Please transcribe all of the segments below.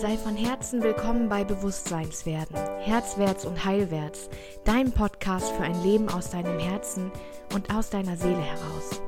Sei von Herzen willkommen bei Bewusstseinswerden, Herzwärts und Heilwärts, dein Podcast für ein Leben aus deinem Herzen und aus deiner Seele heraus.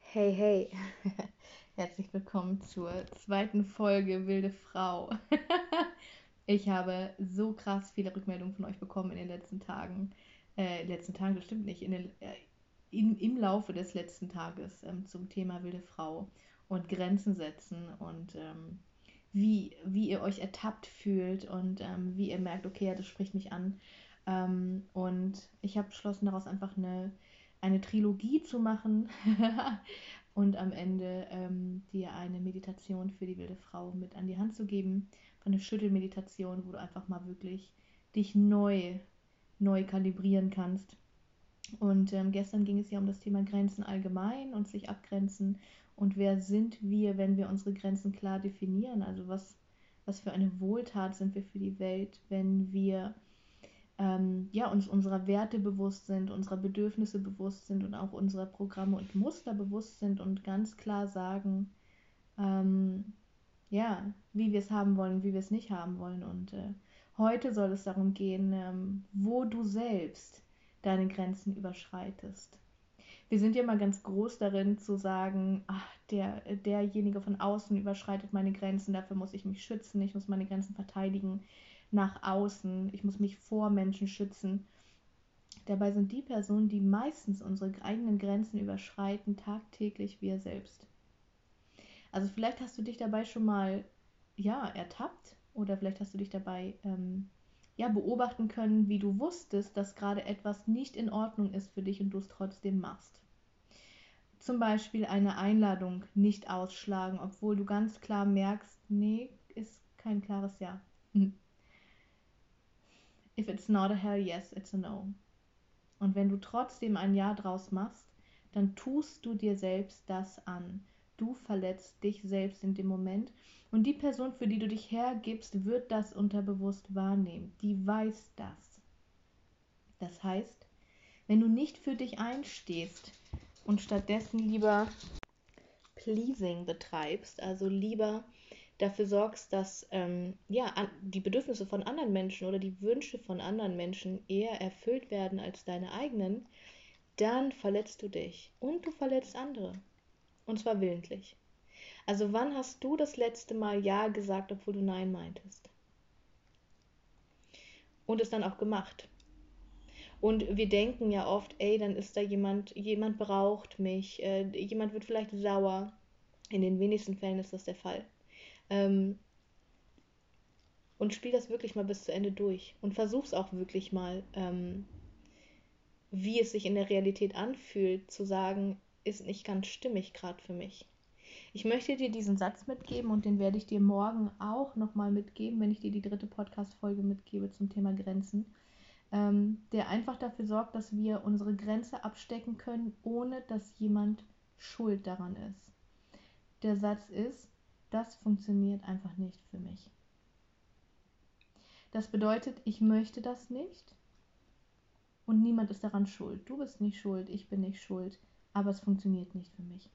Hey, hey, herzlich willkommen zur zweiten Folge Wilde Frau. ich habe so krass viele Rückmeldungen von euch bekommen in den letzten Tagen äh, letzten Tagen bestimmt nicht, in den, äh, in, im Laufe des letzten Tages ähm, zum Thema wilde Frau und Grenzen setzen und ähm, wie, wie ihr euch ertappt fühlt und ähm, wie ihr merkt, okay, ja, das spricht mich an. Ähm, und ich habe beschlossen, daraus einfach eine, eine Trilogie zu machen und am Ende ähm, dir eine Meditation für die wilde Frau mit an die Hand zu geben. Eine Schüttelmeditation, wo du einfach mal wirklich dich neu neu kalibrieren kannst. Und ähm, gestern ging es ja um das Thema Grenzen allgemein und sich abgrenzen. Und wer sind wir, wenn wir unsere Grenzen klar definieren? Also was, was für eine Wohltat sind wir für die Welt, wenn wir ähm, ja, uns unserer Werte bewusst sind, unserer Bedürfnisse bewusst sind und auch unserer Programme und Muster bewusst sind und ganz klar sagen, ähm, ja, wie wir es haben wollen, wie wir es nicht haben wollen. Und äh, Heute soll es darum gehen, ähm, wo du selbst deine Grenzen überschreitest. Wir sind ja immer ganz groß darin zu sagen, ach, der, derjenige von außen überschreitet meine Grenzen, dafür muss ich mich schützen, ich muss meine Grenzen verteidigen nach außen, ich muss mich vor Menschen schützen. Dabei sind die Personen, die meistens unsere eigenen Grenzen überschreiten, tagtäglich wir selbst. Also vielleicht hast du dich dabei schon mal ja ertappt oder vielleicht hast du dich dabei ähm, ja, beobachten können, wie du wusstest, dass gerade etwas nicht in Ordnung ist für dich und du es trotzdem machst. Zum Beispiel eine Einladung nicht ausschlagen, obwohl du ganz klar merkst, nee, ist kein klares Ja. Hm. If it's not a hell yes, it's a no. Und wenn du trotzdem ein Ja draus machst, dann tust du dir selbst das an. Du verletzt dich selbst in dem Moment und die Person, für die du dich hergibst, wird das unterbewusst wahrnehmen. Die weiß das. Das heißt, wenn du nicht für dich einstehst und stattdessen lieber Pleasing betreibst, also lieber dafür sorgst, dass ähm, ja, die Bedürfnisse von anderen Menschen oder die Wünsche von anderen Menschen eher erfüllt werden als deine eigenen, dann verletzt du dich und du verletzt andere. Und zwar willentlich. Also wann hast du das letzte Mal Ja gesagt, obwohl du Nein meintest? Und es dann auch gemacht. Und wir denken ja oft, ey, dann ist da jemand, jemand braucht mich, äh, jemand wird vielleicht sauer. In den wenigsten Fällen ist das der Fall. Ähm, und spiel das wirklich mal bis zu Ende durch. Und versuch's auch wirklich mal, ähm, wie es sich in der Realität anfühlt, zu sagen, ist nicht ganz stimmig gerade für mich. Ich möchte dir diesen Satz mitgeben und den werde ich dir morgen auch nochmal mitgeben, wenn ich dir die dritte Podcast-Folge mitgebe zum Thema Grenzen, ähm, der einfach dafür sorgt, dass wir unsere Grenze abstecken können, ohne dass jemand schuld daran ist. Der Satz ist, das funktioniert einfach nicht für mich. Das bedeutet, ich möchte das nicht und niemand ist daran schuld. Du bist nicht schuld, ich bin nicht schuld, aber es funktioniert nicht für mich.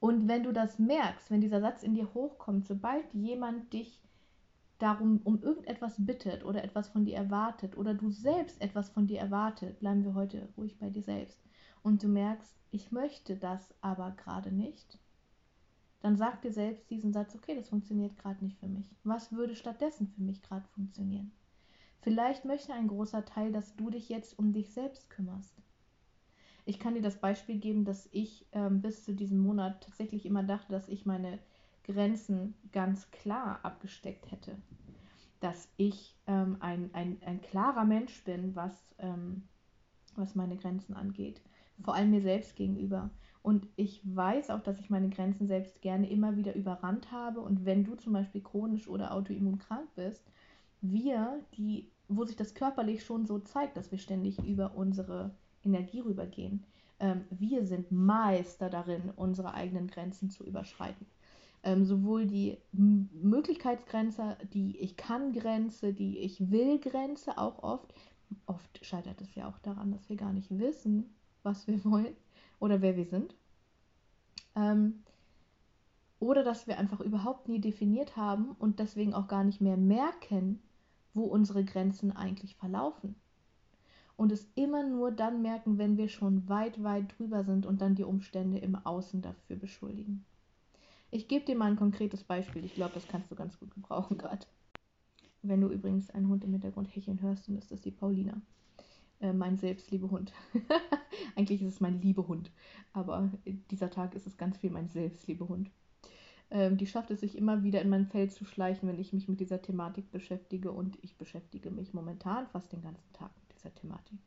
Und wenn du das merkst, wenn dieser Satz in dir hochkommt, sobald jemand dich darum um irgendetwas bittet oder etwas von dir erwartet oder du selbst etwas von dir erwartet, bleiben wir heute ruhig bei dir selbst und du merkst, ich möchte das aber gerade nicht, dann sag dir selbst diesen Satz, okay, das funktioniert gerade nicht für mich. Was würde stattdessen für mich gerade funktionieren? Vielleicht möchte ein großer Teil, dass du dich jetzt um dich selbst kümmerst. Ich kann dir das Beispiel geben, dass ich ähm, bis zu diesem Monat tatsächlich immer dachte, dass ich meine Grenzen ganz klar abgesteckt hätte. Dass ich ähm, ein, ein, ein klarer Mensch bin, was, ähm, was meine Grenzen angeht. Vor allem mir selbst gegenüber. Und ich weiß auch, dass ich meine Grenzen selbst gerne immer wieder überrannt habe. Und wenn du zum Beispiel chronisch oder autoimmun krank bist, wir, die, wo sich das körperlich schon so zeigt, dass wir ständig über unsere Energie rübergehen. Ähm, wir sind Meister darin, unsere eigenen Grenzen zu überschreiten. Ähm, sowohl die M Möglichkeitsgrenze, die ich kann Grenze, die ich will Grenze, auch oft. Oft scheitert es ja auch daran, dass wir gar nicht wissen, was wir wollen oder wer wir sind. Ähm, oder dass wir einfach überhaupt nie definiert haben und deswegen auch gar nicht mehr merken, wo unsere Grenzen eigentlich verlaufen. Und es immer nur dann merken, wenn wir schon weit, weit drüber sind und dann die Umstände im Außen dafür beschuldigen. Ich gebe dir mal ein konkretes Beispiel. Ich glaube, das kannst du ganz gut gebrauchen gerade. Wenn du übrigens einen Hund im Hintergrund hecheln hörst, dann ist das die Paulina. Äh, mein Selbstliebehund. Eigentlich ist es mein Liebehund, aber dieser Tag ist es ganz viel mein Selbstliebehund. Ähm, die schafft es sich immer wieder in mein Feld zu schleichen, wenn ich mich mit dieser Thematik beschäftige und ich beschäftige mich momentan fast den ganzen Tag dieser Thematik.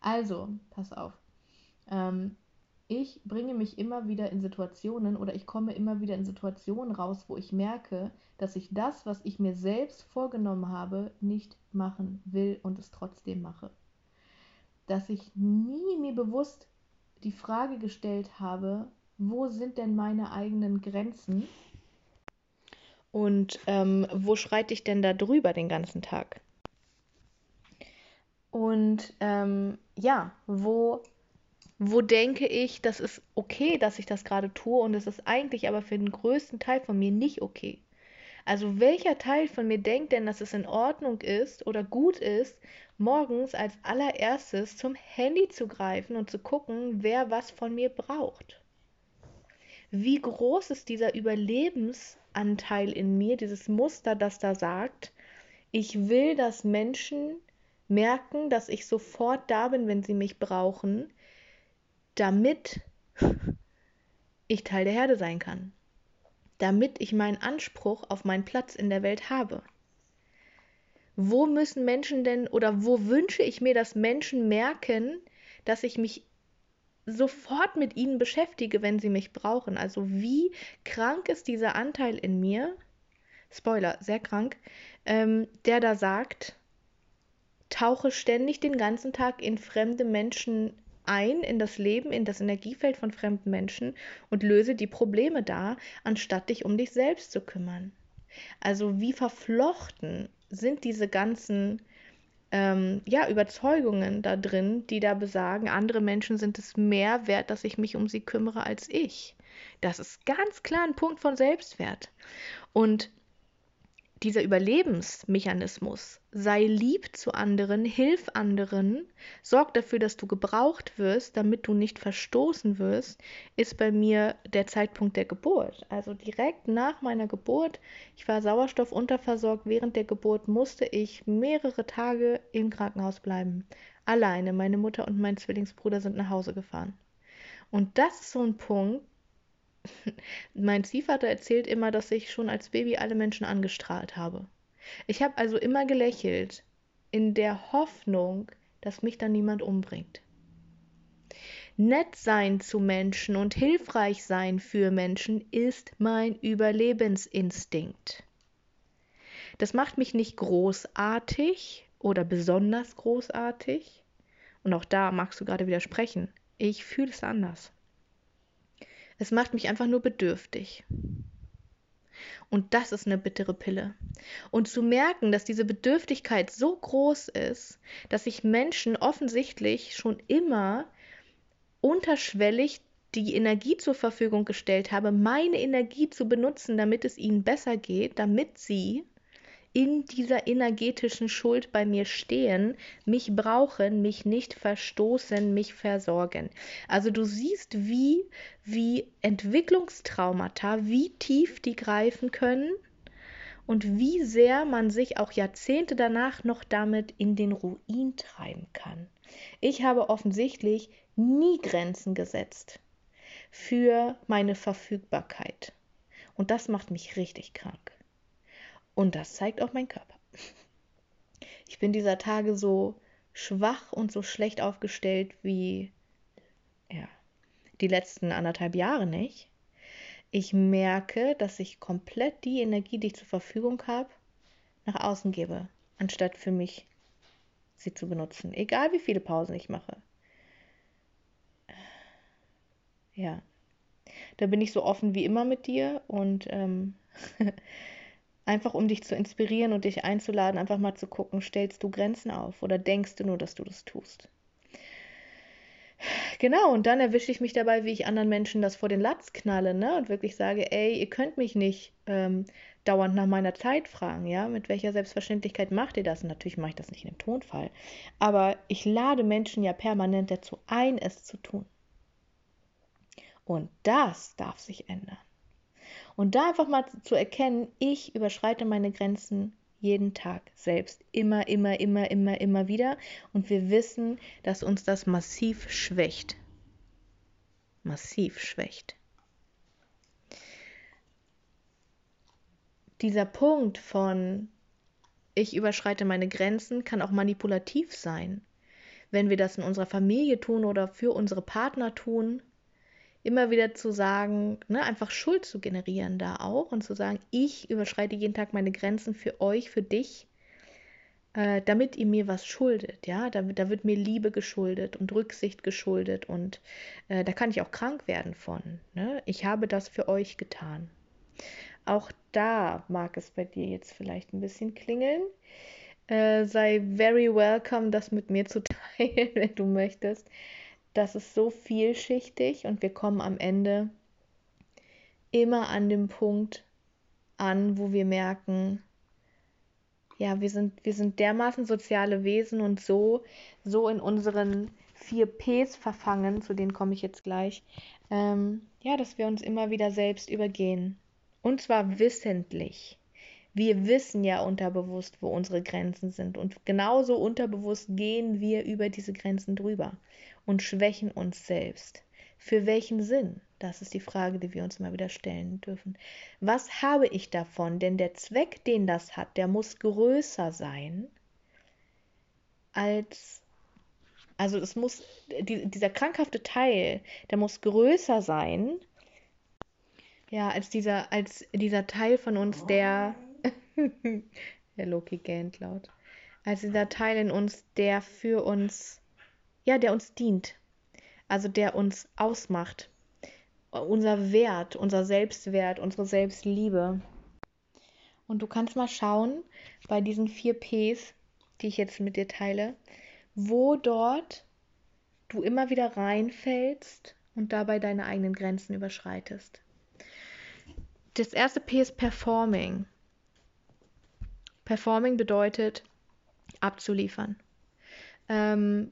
Also, pass auf. Ähm, ich bringe mich immer wieder in Situationen oder ich komme immer wieder in Situationen raus, wo ich merke, dass ich das, was ich mir selbst vorgenommen habe, nicht machen will und es trotzdem mache. Dass ich nie mir bewusst die Frage gestellt habe, wo sind denn meine eigenen Grenzen und ähm, wo schreite ich denn da drüber den ganzen Tag? Und ähm, ja, wo wo denke ich, das ist okay, dass ich das gerade tue und es ist eigentlich aber für den größten Teil von mir nicht okay. Also welcher Teil von mir denkt denn, dass es in Ordnung ist oder gut ist, morgens als allererstes zum Handy zu greifen und zu gucken, wer was von mir braucht? Wie groß ist dieser Überlebensanteil in mir, dieses Muster, das da sagt, ich will, dass Menschen merken, dass ich sofort da bin, wenn sie mich brauchen damit ich Teil der Herde sein kann, damit ich meinen Anspruch auf meinen Platz in der Welt habe. Wo müssen Menschen denn oder wo wünsche ich mir, dass Menschen merken, dass ich mich sofort mit ihnen beschäftige, wenn sie mich brauchen? Also wie krank ist dieser Anteil in mir, Spoiler, sehr krank, ähm, der da sagt, tauche ständig den ganzen Tag in fremde Menschen ein in das Leben, in das Energiefeld von fremden Menschen und löse die Probleme da, anstatt dich um dich selbst zu kümmern. Also wie verflochten sind diese ganzen ähm, ja, Überzeugungen da drin, die da besagen, andere Menschen sind es mehr wert, dass ich mich um sie kümmere als ich. Das ist ganz klar ein Punkt von Selbstwert. Und dieser Überlebensmechanismus, sei lieb zu anderen, hilf anderen, sorg dafür, dass du gebraucht wirst, damit du nicht verstoßen wirst, ist bei mir der Zeitpunkt der Geburt. Also direkt nach meiner Geburt, ich war sauerstoffunterversorgt, während der Geburt musste ich mehrere Tage im Krankenhaus bleiben. Alleine, meine Mutter und mein Zwillingsbruder sind nach Hause gefahren. Und das ist so ein Punkt, mein Ziehvater erzählt immer, dass ich schon als Baby alle Menschen angestrahlt habe. Ich habe also immer gelächelt, in der Hoffnung, dass mich dann niemand umbringt. Nett sein zu Menschen und hilfreich sein für Menschen ist mein Überlebensinstinkt. Das macht mich nicht großartig oder besonders großartig. Und auch da magst du gerade widersprechen. Ich fühle es anders. Es macht mich einfach nur bedürftig. Und das ist eine bittere Pille. Und zu merken, dass diese Bedürftigkeit so groß ist, dass ich Menschen offensichtlich schon immer unterschwellig die Energie zur Verfügung gestellt habe, meine Energie zu benutzen, damit es ihnen besser geht, damit sie in dieser energetischen Schuld bei mir stehen, mich brauchen, mich nicht verstoßen, mich versorgen. Also du siehst, wie, wie Entwicklungstraumata, wie tief die greifen können und wie sehr man sich auch Jahrzehnte danach noch damit in den Ruin treiben kann. Ich habe offensichtlich nie Grenzen gesetzt für meine Verfügbarkeit. Und das macht mich richtig krank. Und das zeigt auch mein Körper. Ich bin dieser Tage so schwach und so schlecht aufgestellt wie ja, die letzten anderthalb Jahre nicht. Ich merke, dass ich komplett die Energie, die ich zur Verfügung habe, nach außen gebe, anstatt für mich sie zu benutzen. Egal wie viele Pausen ich mache. Ja, da bin ich so offen wie immer mit dir und ähm, Einfach um dich zu inspirieren und dich einzuladen, einfach mal zu gucken, stellst du Grenzen auf oder denkst du nur, dass du das tust? genau, und dann erwische ich mich dabei, wie ich anderen Menschen das vor den Latz knalle, ne? Und wirklich sage, ey, ihr könnt mich nicht ähm, dauernd nach meiner Zeit fragen, ja? Mit welcher Selbstverständlichkeit macht ihr das? Und natürlich mache ich das nicht in dem Tonfall. Aber ich lade Menschen ja permanent dazu ein, es zu tun. Und das darf sich ändern. Und da einfach mal zu erkennen, ich überschreite meine Grenzen jeden Tag selbst. Immer, immer, immer, immer, immer wieder. Und wir wissen, dass uns das massiv schwächt. Massiv schwächt. Dieser Punkt von ich überschreite meine Grenzen kann auch manipulativ sein. Wenn wir das in unserer Familie tun oder für unsere Partner tun, immer wieder zu sagen, ne, einfach Schuld zu generieren da auch und zu sagen, ich überschreite jeden Tag meine Grenzen für euch, für dich, äh, damit ihr mir was schuldet, ja, da, da wird mir Liebe geschuldet und Rücksicht geschuldet und äh, da kann ich auch krank werden von. Ne? Ich habe das für euch getan. Auch da mag es bei dir jetzt vielleicht ein bisschen klingeln. Äh, sei very welcome, das mit mir zu teilen, wenn du möchtest das ist so vielschichtig und wir kommen am Ende immer an dem Punkt an, wo wir merken, ja, wir sind, wir sind dermaßen soziale Wesen und so, so in unseren vier Ps verfangen, zu denen komme ich jetzt gleich, ähm, ja, dass wir uns immer wieder selbst übergehen. Und zwar wissentlich. Wir wissen ja unterbewusst, wo unsere Grenzen sind. Und genauso unterbewusst gehen wir über diese Grenzen drüber und schwächen uns selbst. Für welchen Sinn? Das ist die Frage, die wir uns immer wieder stellen dürfen. Was habe ich davon? Denn der Zweck, den das hat, der muss größer sein als, also es muss, die, dieser krankhafte Teil, der muss größer sein, ja, als dieser, als dieser Teil von uns, der, der Loki gähnt laut, als dieser Teil in uns, der für uns ja, der uns dient, also der uns ausmacht, unser Wert, unser Selbstwert, unsere Selbstliebe. Und du kannst mal schauen bei diesen vier Ps, die ich jetzt mit dir teile, wo dort du immer wieder reinfällst und dabei deine eigenen Grenzen überschreitest. Das erste P ist Performing. Performing bedeutet abzuliefern. Ähm,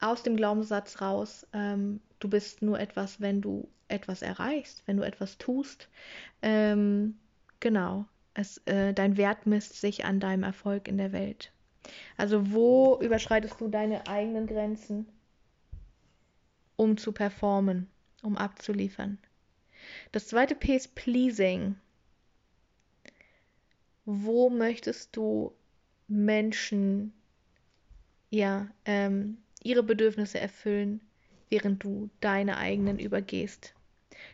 aus dem Glaubenssatz raus, ähm, du bist nur etwas, wenn du etwas erreichst, wenn du etwas tust. Ähm, genau, es, äh, dein Wert misst sich an deinem Erfolg in der Welt. Also wo überschreitest du deine eigenen Grenzen, um zu performen, um abzuliefern? Das zweite P ist Pleasing. Wo möchtest du Menschen ja ähm, ihre Bedürfnisse erfüllen, während du deine eigenen übergehst.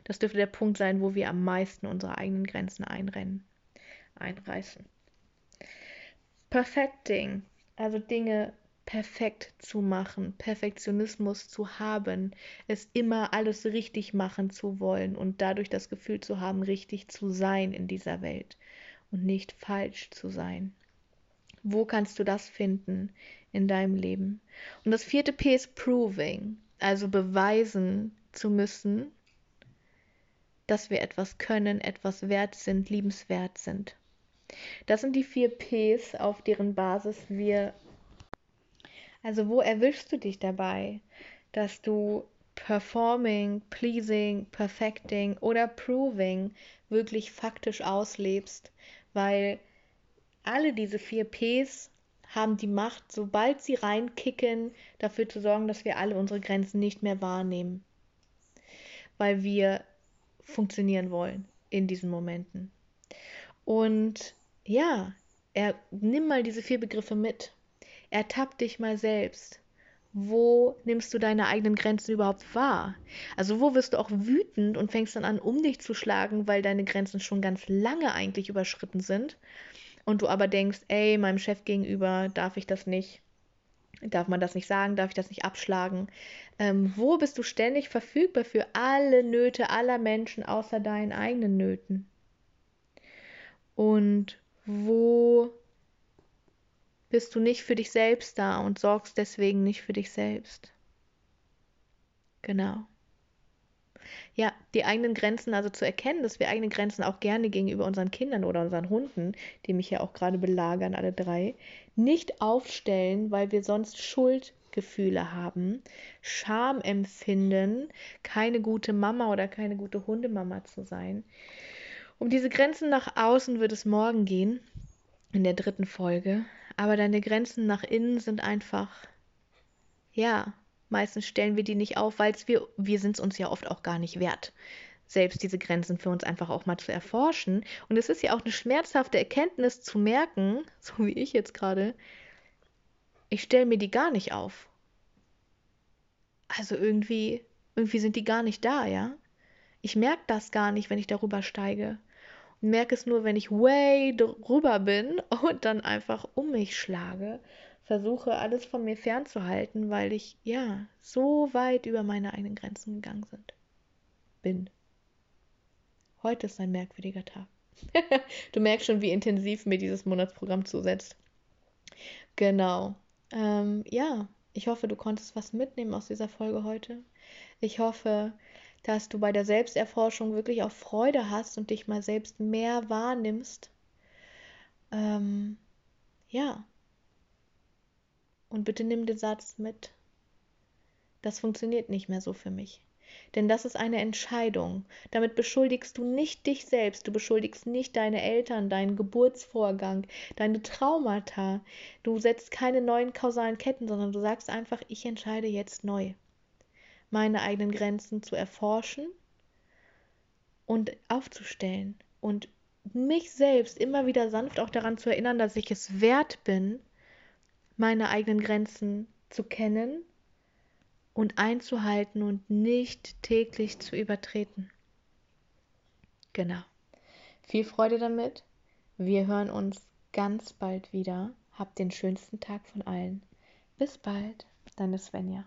Das dürfte der Punkt sein, wo wir am meisten unsere eigenen Grenzen einrennen, einreißen. Perfecting, also Dinge perfekt zu machen, Perfektionismus zu haben, es immer alles richtig machen zu wollen und dadurch das Gefühl zu haben, richtig zu sein in dieser Welt und nicht falsch zu sein. Wo kannst du das finden in deinem Leben? Und das vierte P ist Proving, also beweisen zu müssen, dass wir etwas können, etwas wert sind, liebenswert sind. Das sind die vier Ps, auf deren Basis wir. Also, wo erwischst du dich dabei, dass du Performing, Pleasing, Perfecting oder Proving wirklich faktisch auslebst? Weil alle diese vier Ps haben die Macht, sobald sie reinkicken, dafür zu sorgen, dass wir alle unsere Grenzen nicht mehr wahrnehmen. Weil wir funktionieren wollen in diesen Momenten. Und ja, er, nimm mal diese vier Begriffe mit. Ertapp dich mal selbst. Wo nimmst du deine eigenen Grenzen überhaupt wahr? Also wo wirst du auch wütend und fängst dann an, um dich zu schlagen, weil deine Grenzen schon ganz lange eigentlich überschritten sind und du aber denkst, ey, meinem Chef gegenüber darf ich das nicht, darf man das nicht sagen, darf ich das nicht abschlagen. Ähm, wo bist du ständig verfügbar für alle Nöte aller Menschen außer deinen eigenen Nöten? Und wo bist du nicht für dich selbst da und sorgst deswegen nicht für dich selbst? Genau. Ja, die eigenen Grenzen, also zu erkennen, dass wir eigene Grenzen auch gerne gegenüber unseren Kindern oder unseren Hunden, die mich ja auch gerade belagern, alle drei, nicht aufstellen, weil wir sonst Schuldgefühle haben, Scham empfinden, keine gute Mama oder keine gute Hundemama zu sein. Um diese Grenzen nach außen wird es morgen gehen, in der dritten Folge. Aber deine Grenzen nach innen sind einfach, ja, meistens stellen wir die nicht auf, weil wir, wir sind es uns ja oft auch gar nicht wert, selbst diese Grenzen für uns einfach auch mal zu erforschen. Und es ist ja auch eine schmerzhafte Erkenntnis zu merken, so wie ich jetzt gerade, ich stelle mir die gar nicht auf. Also irgendwie, irgendwie sind die gar nicht da, ja. Ich merke das gar nicht, wenn ich darüber steige. Merke es nur, wenn ich way drüber bin und dann einfach um mich schlage versuche, alles von mir fernzuhalten, weil ich ja so weit über meine eigenen Grenzen gegangen sind. Bin. Heute ist ein merkwürdiger Tag. du merkst schon, wie intensiv mir dieses Monatsprogramm zusetzt. Genau. Ähm, ja, ich hoffe, du konntest was mitnehmen aus dieser Folge heute. Ich hoffe, dass du bei der Selbsterforschung wirklich auch Freude hast und dich mal selbst mehr wahrnimmst. Ähm, ja, und bitte nimm den Satz mit. Das funktioniert nicht mehr so für mich. Denn das ist eine Entscheidung. Damit beschuldigst du nicht dich selbst, du beschuldigst nicht deine Eltern, deinen Geburtsvorgang, deine Traumata. Du setzt keine neuen kausalen Ketten, sondern du sagst einfach, ich entscheide jetzt neu, meine eigenen Grenzen zu erforschen und aufzustellen und mich selbst immer wieder sanft auch daran zu erinnern, dass ich es wert bin, meine eigenen Grenzen zu kennen und einzuhalten und nicht täglich zu übertreten. Genau. Viel Freude damit. Wir hören uns ganz bald wieder. Habt den schönsten Tag von allen. Bis bald, deine Svenja.